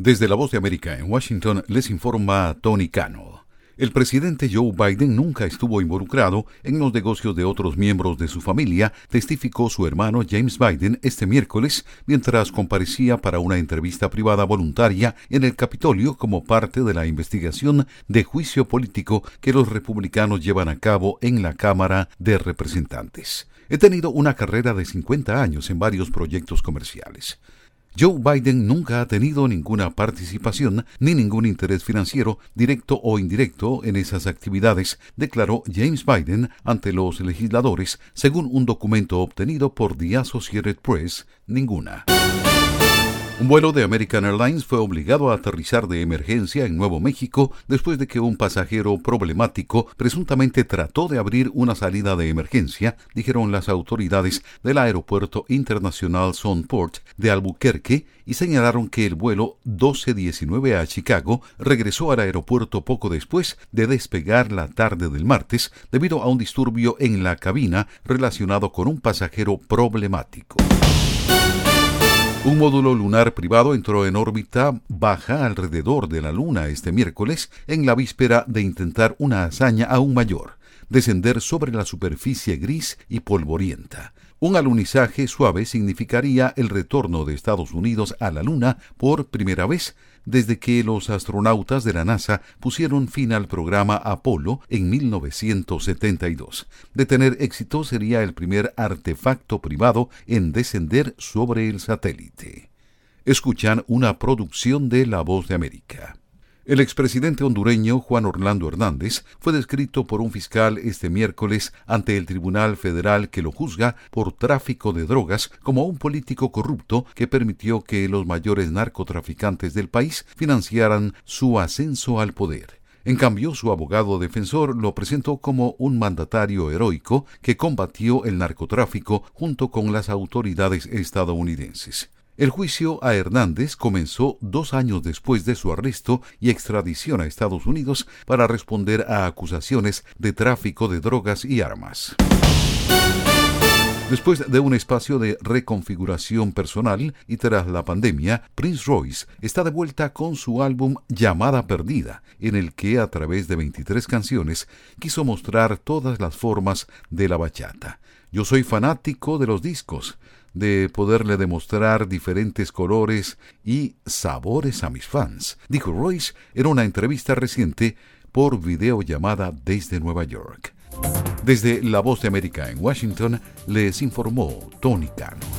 Desde la Voz de América en Washington les informa Tony Cano. El presidente Joe Biden nunca estuvo involucrado en los negocios de otros miembros de su familia, testificó su hermano James Biden este miércoles mientras comparecía para una entrevista privada voluntaria en el Capitolio como parte de la investigación de juicio político que los republicanos llevan a cabo en la Cámara de Representantes. He tenido una carrera de 50 años en varios proyectos comerciales. Joe Biden nunca ha tenido ninguna participación ni ningún interés financiero, directo o indirecto, en esas actividades, declaró James Biden ante los legisladores, según un documento obtenido por The Associated Press, ninguna. Un vuelo de American Airlines fue obligado a aterrizar de emergencia en Nuevo México después de que un pasajero problemático presuntamente trató de abrir una salida de emergencia, dijeron las autoridades del Aeropuerto Internacional Sunport de Albuquerque y señalaron que el vuelo 1219 a Chicago regresó al aeropuerto poco después de despegar la tarde del martes debido a un disturbio en la cabina relacionado con un pasajero problemático. Un módulo lunar privado entró en órbita baja alrededor de la Luna este miércoles en la víspera de intentar una hazaña aún mayor, descender sobre la superficie gris y polvorienta. Un alunizaje suave significaría el retorno de Estados Unidos a la Luna por primera vez desde que los astronautas de la NASA pusieron fin al programa Apolo en 1972. De tener éxito sería el primer artefacto privado en descender sobre el satélite. Escuchan una producción de La Voz de América. El expresidente hondureño Juan Orlando Hernández fue descrito por un fiscal este miércoles ante el Tribunal Federal que lo juzga por tráfico de drogas como un político corrupto que permitió que los mayores narcotraficantes del país financiaran su ascenso al poder. En cambio, su abogado defensor lo presentó como un mandatario heroico que combatió el narcotráfico junto con las autoridades estadounidenses. El juicio a Hernández comenzó dos años después de su arresto y extradición a Estados Unidos para responder a acusaciones de tráfico de drogas y armas. Después de un espacio de reconfiguración personal y tras la pandemia, Prince Royce está de vuelta con su álbum Llamada Perdida, en el que a través de 23 canciones quiso mostrar todas las formas de la bachata. Yo soy fanático de los discos, de poderle demostrar diferentes colores y sabores a mis fans, dijo Royce en una entrevista reciente por videollamada desde Nueva York. Desde La Voz de América en Washington les informó Tony Cano.